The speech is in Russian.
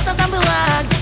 что-то там было, где